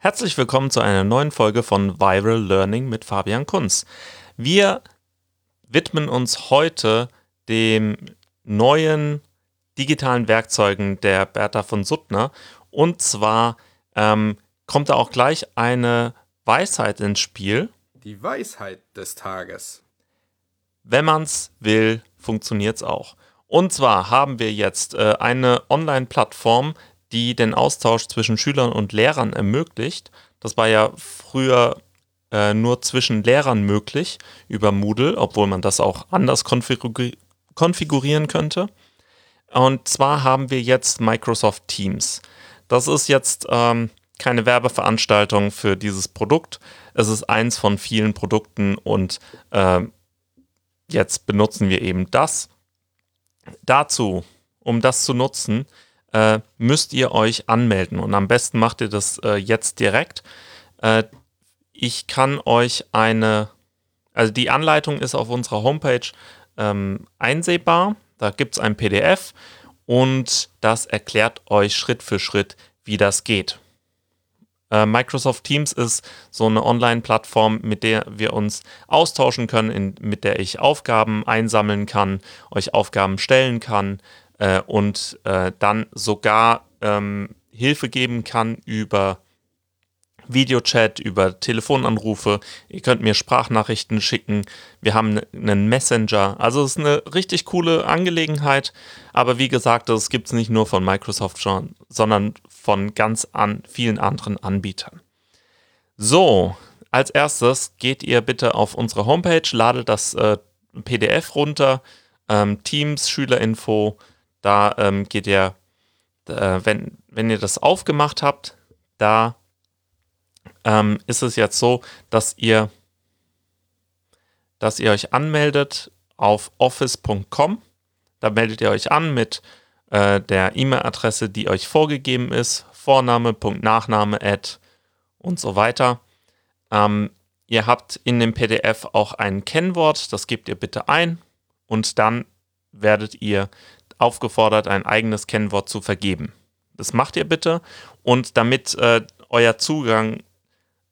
Herzlich willkommen zu einer neuen Folge von Viral Learning mit Fabian Kunz. Wir widmen uns heute dem neuen digitalen Werkzeugen der Bertha von Suttner. Und zwar ähm, kommt da auch gleich eine Weisheit ins Spiel. Die Weisheit des Tages. Wenn man es will, funktioniert es auch. Und zwar haben wir jetzt äh, eine Online-Plattform, die den Austausch zwischen Schülern und Lehrern ermöglicht. Das war ja früher äh, nur zwischen Lehrern möglich über Moodle, obwohl man das auch anders konfiguri konfigurieren könnte. Und zwar haben wir jetzt Microsoft Teams. Das ist jetzt ähm, keine Werbeveranstaltung für dieses Produkt. Es ist eins von vielen Produkten und äh, jetzt benutzen wir eben das. Dazu, um das zu nutzen, äh, müsst ihr euch anmelden und am besten macht ihr das äh, jetzt direkt. Äh, ich kann euch eine, also die Anleitung ist auf unserer Homepage ähm, einsehbar. Da gibt es ein PDF und das erklärt euch Schritt für Schritt, wie das geht. Äh, Microsoft Teams ist so eine Online-Plattform, mit der wir uns austauschen können, in, mit der ich Aufgaben einsammeln kann, euch Aufgaben stellen kann, äh, und äh, dann sogar ähm, Hilfe geben kann über Videochat, über Telefonanrufe. Ihr könnt mir Sprachnachrichten schicken. Wir haben einen Messenger. Also es ist eine richtig coole Angelegenheit. Aber wie gesagt, das gibt es nicht nur von Microsoft schon, sondern von ganz an vielen anderen Anbietern. So, als erstes geht ihr bitte auf unsere Homepage, ladet das äh, PDF runter, ähm, Teams, Schülerinfo, da ähm, geht ihr, äh, wenn, wenn ihr das aufgemacht habt, da ähm, ist es jetzt so, dass ihr, dass ihr euch anmeldet auf office.com. Da meldet ihr euch an mit äh, der E-Mail-Adresse, die euch vorgegeben ist, Vorname, Punkt, Nachname, Ad und so weiter. Ähm, ihr habt in dem PDF auch ein Kennwort, das gebt ihr bitte ein und dann werdet ihr aufgefordert, ein eigenes Kennwort zu vergeben. Das macht ihr bitte und damit äh, euer Zugang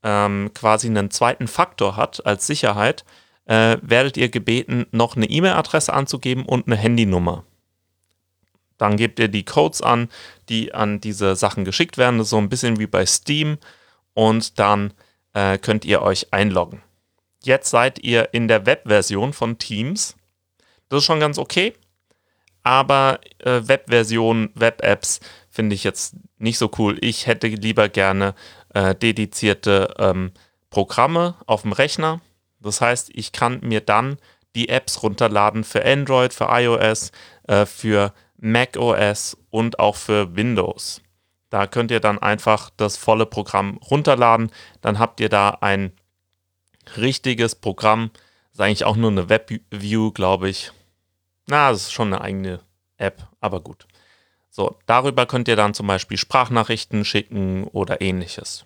ähm, quasi einen zweiten Faktor hat als Sicherheit, äh, werdet ihr gebeten, noch eine E-Mail-Adresse anzugeben und eine Handynummer. Dann gebt ihr die Codes an, die an diese Sachen geschickt werden. So ein bisschen wie bei Steam. Und dann äh, könnt ihr euch einloggen. Jetzt seid ihr in der Webversion von Teams. Das ist schon ganz okay aber äh, Webversionen, Web-Apps finde ich jetzt nicht so cool. Ich hätte lieber gerne äh, dedizierte ähm, Programme auf dem Rechner. Das heißt, ich kann mir dann die Apps runterladen für Android, für iOS, äh, für macOS und auch für Windows. Da könnt ihr dann einfach das volle Programm runterladen. Dann habt ihr da ein richtiges Programm. Das ist eigentlich auch nur eine Webview, glaube ich. Na, das ist schon eine eigene App, aber gut. So, darüber könnt ihr dann zum Beispiel Sprachnachrichten schicken oder ähnliches.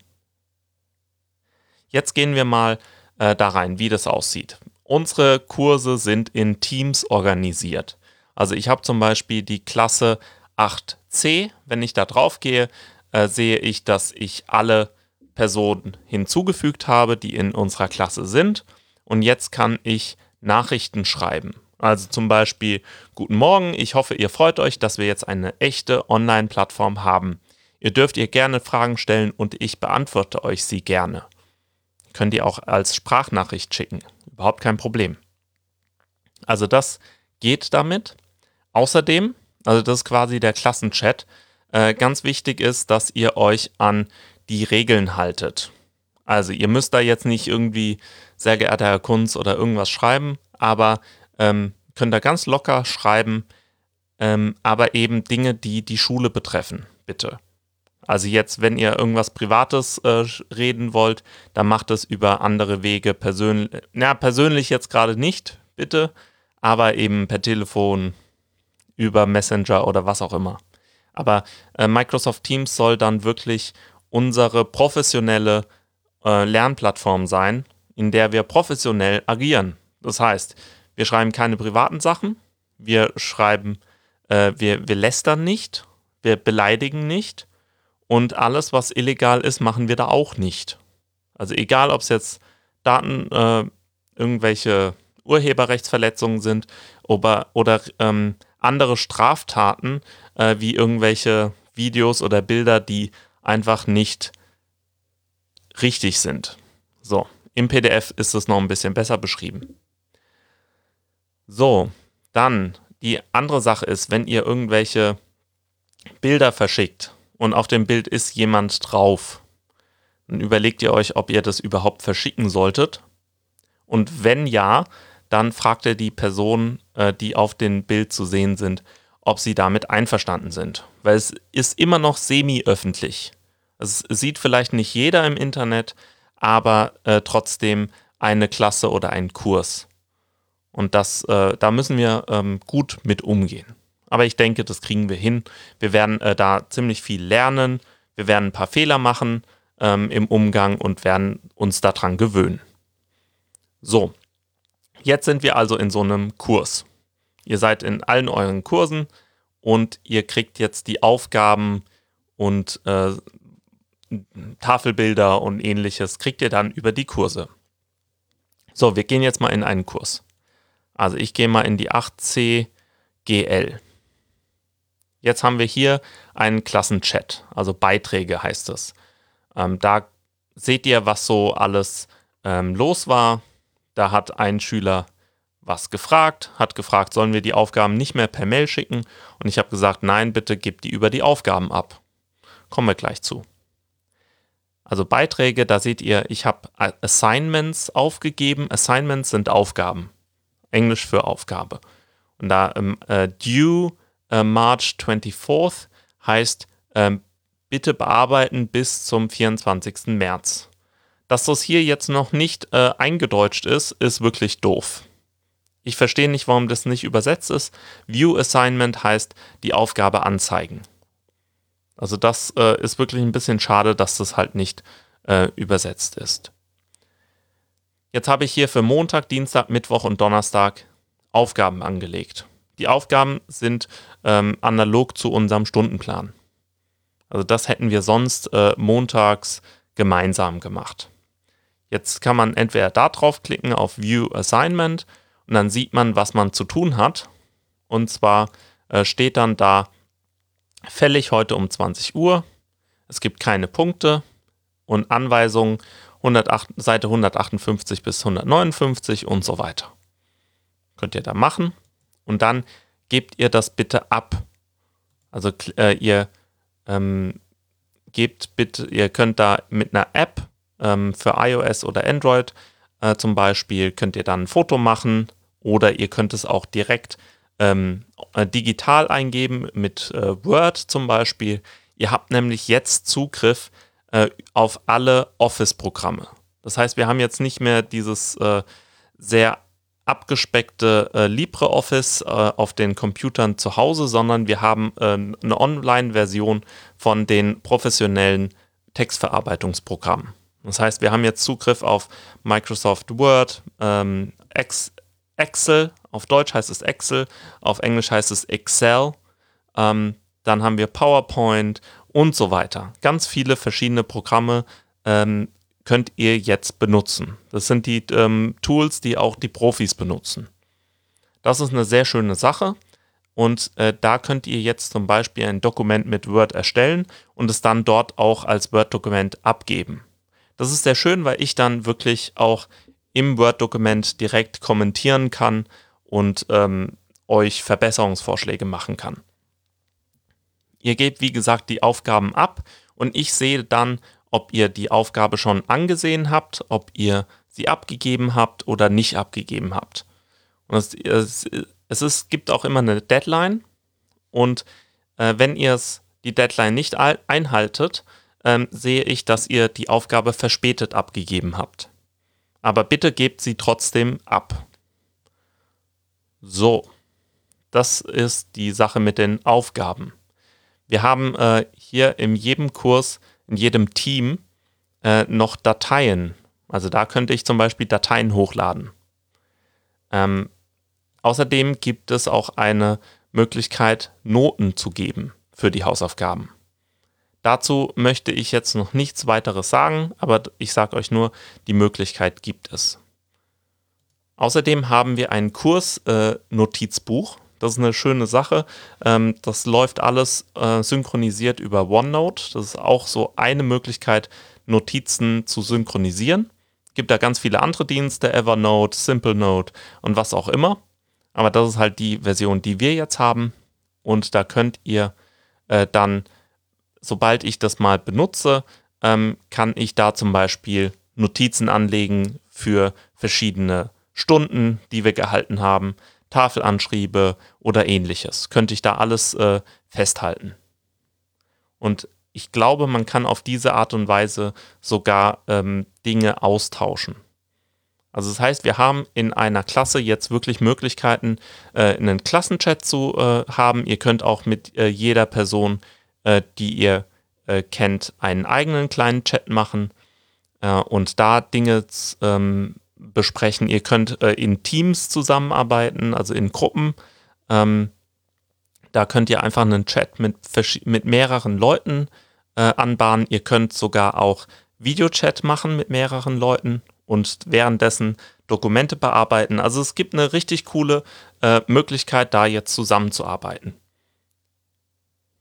Jetzt gehen wir mal äh, da rein, wie das aussieht. Unsere Kurse sind in Teams organisiert. Also ich habe zum Beispiel die Klasse 8c. Wenn ich da drauf gehe, äh, sehe ich, dass ich alle Personen hinzugefügt habe, die in unserer Klasse sind. Und jetzt kann ich Nachrichten schreiben. Also zum Beispiel, guten Morgen, ich hoffe, ihr freut euch, dass wir jetzt eine echte Online-Plattform haben. Ihr dürft ihr gerne Fragen stellen und ich beantworte euch sie gerne. Könnt ihr auch als Sprachnachricht schicken. Überhaupt kein Problem. Also das geht damit. Außerdem, also das ist quasi der Klassenchat, äh, ganz wichtig ist, dass ihr euch an die Regeln haltet. Also ihr müsst da jetzt nicht irgendwie sehr geehrter Herr Kunz oder irgendwas schreiben, aber ähm, könnt ihr ganz locker schreiben, ähm, aber eben Dinge, die die Schule betreffen, bitte. Also jetzt, wenn ihr irgendwas Privates äh, reden wollt, dann macht es über andere Wege persönlich. Na, persönlich jetzt gerade nicht, bitte, aber eben per Telefon, über Messenger oder was auch immer. Aber äh, Microsoft Teams soll dann wirklich unsere professionelle äh, Lernplattform sein, in der wir professionell agieren. Das heißt, wir schreiben keine privaten Sachen. Wir schreiben, äh, wir, wir lästern nicht. Wir beleidigen nicht. Und alles, was illegal ist, machen wir da auch nicht. Also egal, ob es jetzt Daten, äh, irgendwelche Urheberrechtsverletzungen sind oder, oder ähm, andere Straftaten, äh, wie irgendwelche Videos oder Bilder, die einfach nicht richtig sind. So, im PDF ist es noch ein bisschen besser beschrieben. So, dann die andere Sache ist, wenn ihr irgendwelche Bilder verschickt und auf dem Bild ist jemand drauf, dann überlegt ihr euch, ob ihr das überhaupt verschicken solltet. Und wenn ja, dann fragt ihr die Person, äh, die auf dem Bild zu sehen sind, ob sie damit einverstanden sind. Weil es ist immer noch semi-öffentlich. Es sieht vielleicht nicht jeder im Internet, aber äh, trotzdem eine Klasse oder ein Kurs. Und das, äh, da müssen wir ähm, gut mit umgehen. Aber ich denke, das kriegen wir hin. Wir werden äh, da ziemlich viel lernen. Wir werden ein paar Fehler machen ähm, im Umgang und werden uns daran gewöhnen. So, jetzt sind wir also in so einem Kurs. Ihr seid in allen euren Kursen und ihr kriegt jetzt die Aufgaben und äh, Tafelbilder und ähnliches kriegt ihr dann über die Kurse. So, wir gehen jetzt mal in einen Kurs. Also ich gehe mal in die 8C GL. Jetzt haben wir hier einen Klassenchat, also Beiträge heißt es. Ähm, da seht ihr, was so alles ähm, los war. Da hat ein Schüler was gefragt, hat gefragt, sollen wir die Aufgaben nicht mehr per Mail schicken? Und ich habe gesagt, nein, bitte gebt die über die Aufgaben ab. Kommen wir gleich zu. Also Beiträge, da seht ihr, ich habe Assignments aufgegeben. Assignments sind Aufgaben. Englisch für Aufgabe. Und da ähm, äh, due äh, March 24th heißt ähm, bitte bearbeiten bis zum 24. März. Dass das hier jetzt noch nicht äh, eingedeutscht ist, ist wirklich doof. Ich verstehe nicht, warum das nicht übersetzt ist. View Assignment heißt die Aufgabe anzeigen. Also das äh, ist wirklich ein bisschen schade, dass das halt nicht äh, übersetzt ist. Jetzt habe ich hier für Montag, Dienstag, Mittwoch und Donnerstag Aufgaben angelegt. Die Aufgaben sind ähm, analog zu unserem Stundenplan. Also das hätten wir sonst äh, montags gemeinsam gemacht. Jetzt kann man entweder da draufklicken auf View Assignment und dann sieht man, was man zu tun hat. Und zwar äh, steht dann da fällig heute um 20 Uhr. Es gibt keine Punkte und Anweisungen 108, Seite 158 bis 159 und so weiter. Könnt ihr da machen und dann gebt ihr das bitte ab. Also äh, ihr ähm, gebt bitte, ihr könnt da mit einer App ähm, für iOS oder Android äh, zum Beispiel, könnt ihr dann ein Foto machen oder ihr könnt es auch direkt ähm, äh, digital eingeben mit äh, Word zum Beispiel. Ihr habt nämlich jetzt Zugriff äh, auf alle Office-Programme. Das heißt, wir haben jetzt nicht mehr dieses äh, sehr abgespeckte äh, LibreOffice äh, auf den Computern zu Hause, sondern wir haben äh, eine Online-Version von den professionellen Textverarbeitungsprogrammen. Das heißt, wir haben jetzt Zugriff auf Microsoft Word, ähm, Excel, auf Deutsch heißt es Excel, auf Englisch heißt es Excel. Ähm, dann haben wir PowerPoint und so weiter. Ganz viele verschiedene Programme ähm, könnt ihr jetzt benutzen. Das sind die ähm, Tools, die auch die Profis benutzen. Das ist eine sehr schöne Sache. Und äh, da könnt ihr jetzt zum Beispiel ein Dokument mit Word erstellen und es dann dort auch als Word-Dokument abgeben. Das ist sehr schön, weil ich dann wirklich auch im Word-Dokument direkt kommentieren kann und ähm, euch Verbesserungsvorschläge machen kann. Ihr gebt, wie gesagt, die Aufgaben ab und ich sehe dann, ob ihr die Aufgabe schon angesehen habt, ob ihr sie abgegeben habt oder nicht abgegeben habt. Und es, es, es ist, gibt auch immer eine Deadline und äh, wenn ihr die Deadline nicht einhaltet, ähm, sehe ich, dass ihr die Aufgabe verspätet abgegeben habt. Aber bitte gebt sie trotzdem ab. So, das ist die Sache mit den Aufgaben. Wir haben äh, hier in jedem Kurs, in jedem Team äh, noch Dateien. Also da könnte ich zum Beispiel Dateien hochladen. Ähm, außerdem gibt es auch eine Möglichkeit, Noten zu geben für die Hausaufgaben. Dazu möchte ich jetzt noch nichts weiteres sagen, aber ich sage euch nur, die Möglichkeit gibt es. Außerdem haben wir ein Kurs-Notizbuch. Äh, das ist eine schöne Sache. Ähm, das läuft alles äh, synchronisiert über OneNote. Das ist auch so eine Möglichkeit, Notizen zu synchronisieren. Gibt da ganz viele andere Dienste, Evernote, SimpleNote und was auch immer. Aber das ist halt die Version, die wir jetzt haben. Und da könnt ihr äh, dann, sobald ich das mal benutze, ähm, kann ich da zum Beispiel Notizen anlegen für verschiedene Stunden, die wir gehalten haben, Tafelanschriebe oder ähnliches. Könnte ich da alles äh, festhalten. Und ich glaube, man kann auf diese Art und Weise sogar ähm, Dinge austauschen. Also das heißt, wir haben in einer Klasse jetzt wirklich Möglichkeiten, äh, einen Klassenchat zu äh, haben. Ihr könnt auch mit äh, jeder Person, äh, die ihr äh, kennt, einen eigenen kleinen Chat machen äh, und da Dinge ähm, besprechen. Ihr könnt in Teams zusammenarbeiten, also in Gruppen. Ähm, da könnt ihr einfach einen Chat mit, mit mehreren Leuten anbahnen. Ihr könnt sogar auch Videochat machen mit mehreren Leuten und währenddessen Dokumente bearbeiten. Also es gibt eine richtig coole äh, Möglichkeit, da jetzt zusammenzuarbeiten.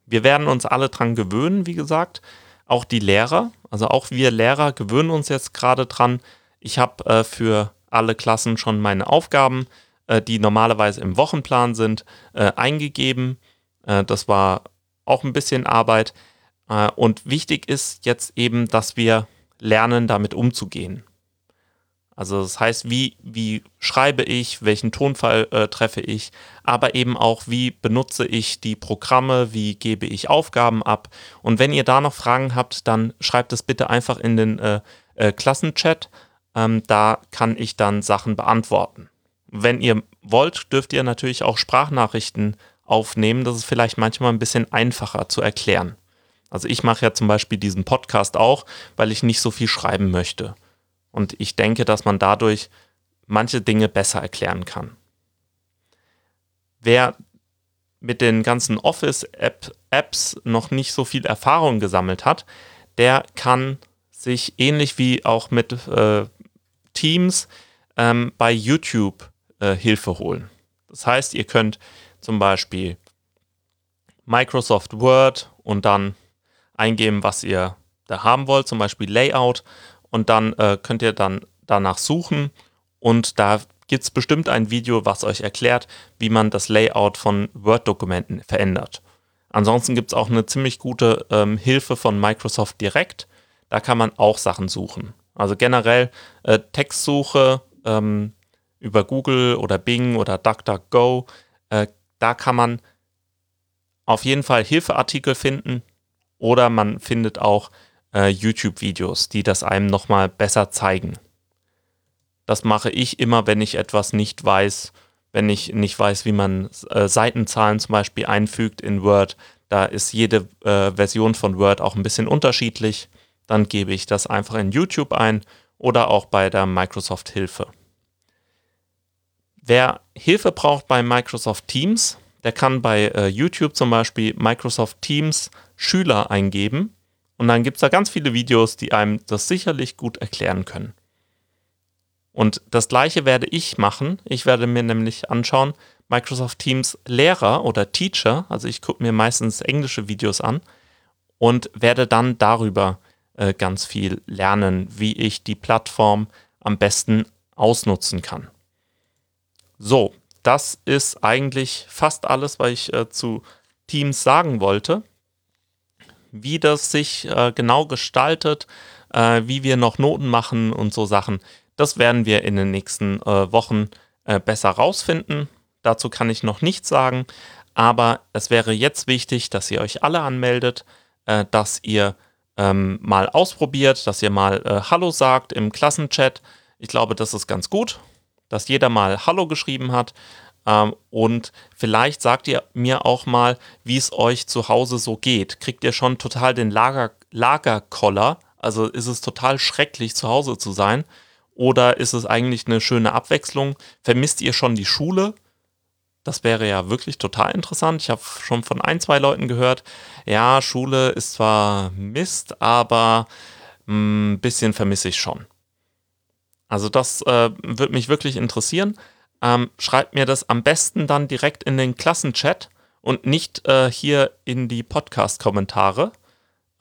Wir werden uns alle dran gewöhnen, wie gesagt. Auch die Lehrer, also auch wir Lehrer gewöhnen uns jetzt gerade dran. Ich habe äh, für alle Klassen schon meine Aufgaben, äh, die normalerweise im Wochenplan sind, äh, eingegeben. Äh, das war auch ein bisschen Arbeit. Äh, und wichtig ist jetzt eben, dass wir lernen, damit umzugehen. Also das heißt, wie, wie schreibe ich, welchen Tonfall äh, treffe ich, aber eben auch, wie benutze ich die Programme, wie gebe ich Aufgaben ab. Und wenn ihr da noch Fragen habt, dann schreibt es bitte einfach in den äh, äh, Klassenchat. Ähm, da kann ich dann Sachen beantworten. Wenn ihr wollt, dürft ihr natürlich auch Sprachnachrichten aufnehmen. Das ist vielleicht manchmal ein bisschen einfacher zu erklären. Also ich mache ja zum Beispiel diesen Podcast auch, weil ich nicht so viel schreiben möchte. Und ich denke, dass man dadurch manche Dinge besser erklären kann. Wer mit den ganzen Office-Apps noch nicht so viel Erfahrung gesammelt hat, der kann sich ähnlich wie auch mit äh, Teams ähm, bei YouTube äh, Hilfe holen. Das heißt, ihr könnt zum Beispiel Microsoft Word und dann eingeben, was ihr da haben wollt, zum Beispiel Layout und dann äh, könnt ihr dann danach suchen und da gibt es bestimmt ein Video, was euch erklärt, wie man das Layout von Word-Dokumenten verändert. Ansonsten gibt es auch eine ziemlich gute ähm, Hilfe von Microsoft Direct. Da kann man auch Sachen suchen. Also generell äh, Textsuche ähm, über Google oder Bing oder DuckDuckGo. Äh, da kann man auf jeden Fall Hilfeartikel finden oder man findet auch äh, YouTube-Videos, die das einem nochmal besser zeigen. Das mache ich immer, wenn ich etwas nicht weiß, wenn ich nicht weiß, wie man äh, Seitenzahlen zum Beispiel einfügt in Word. Da ist jede äh, Version von Word auch ein bisschen unterschiedlich. Dann gebe ich das einfach in YouTube ein oder auch bei der Microsoft Hilfe. Wer Hilfe braucht bei Microsoft Teams, der kann bei äh, YouTube zum Beispiel Microsoft Teams Schüler eingeben und dann gibt es da ganz viele Videos, die einem das sicherlich gut erklären können. Und das gleiche werde ich machen. Ich werde mir nämlich anschauen, Microsoft Teams Lehrer oder Teacher, also ich gucke mir meistens englische Videos an und werde dann darüber äh, ganz viel lernen, wie ich die Plattform am besten ausnutzen kann. So, das ist eigentlich fast alles, was ich äh, zu Teams sagen wollte wie das sich äh, genau gestaltet, äh, wie wir noch Noten machen und so Sachen, das werden wir in den nächsten äh, Wochen besser rausfinden. Dazu kann ich noch nichts sagen, aber es wäre jetzt wichtig, dass ihr euch alle anmeldet, dass ihr ähm, mal ausprobiert, dass ihr mal äh, Hallo sagt im Klassenchat. Ich glaube, das ist ganz gut, dass jeder mal Hallo geschrieben hat. Ähm, und vielleicht sagt ihr mir auch mal, wie es euch zu Hause so geht. Kriegt ihr schon total den Lager, Lagerkoller? Also ist es total schrecklich, zu Hause zu sein? Oder ist es eigentlich eine schöne Abwechslung? Vermisst ihr schon die Schule? Das wäre ja wirklich total interessant. Ich habe schon von ein, zwei Leuten gehört, ja, Schule ist zwar Mist, aber ein hm, bisschen vermisse ich schon. Also das äh, würde mich wirklich interessieren. Ähm, schreibt mir das am besten dann direkt in den Klassenchat und nicht äh, hier in die Podcast-Kommentare,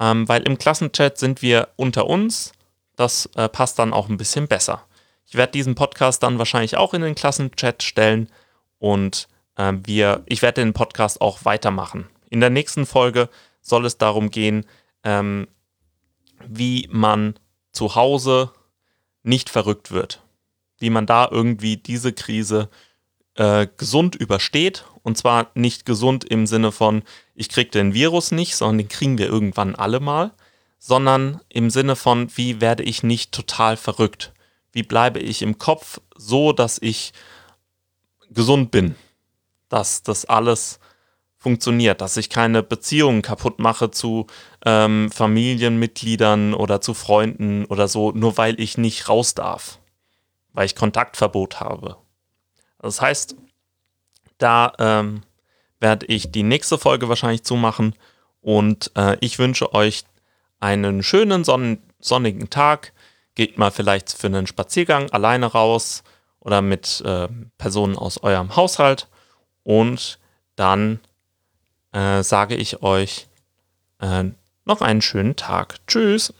ähm, weil im Klassenchat sind wir unter uns. Das äh, passt dann auch ein bisschen besser. Ich werde diesen Podcast dann wahrscheinlich auch in den Klassenchat stellen und äh, wir, ich werde den Podcast auch weitermachen. In der nächsten Folge soll es darum gehen, ähm, wie man zu Hause nicht verrückt wird. Wie man da irgendwie diese Krise äh, gesund übersteht. Und zwar nicht gesund im Sinne von, ich kriege den Virus nicht, sondern den kriegen wir irgendwann alle mal. Sondern im Sinne von, wie werde ich nicht total verrückt? Wie bleibe ich im Kopf so, dass ich gesund bin? Dass das alles funktioniert, dass ich keine Beziehungen kaputt mache zu ähm, Familienmitgliedern oder zu Freunden oder so, nur weil ich nicht raus darf, weil ich Kontaktverbot habe. Das heißt, da ähm, werde ich die nächste Folge wahrscheinlich zumachen und äh, ich wünsche euch einen schönen son sonnigen Tag. Geht mal vielleicht für einen Spaziergang alleine raus oder mit äh, Personen aus eurem Haushalt und dann äh, sage ich euch äh, noch einen schönen Tag. Tschüss.